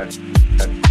and and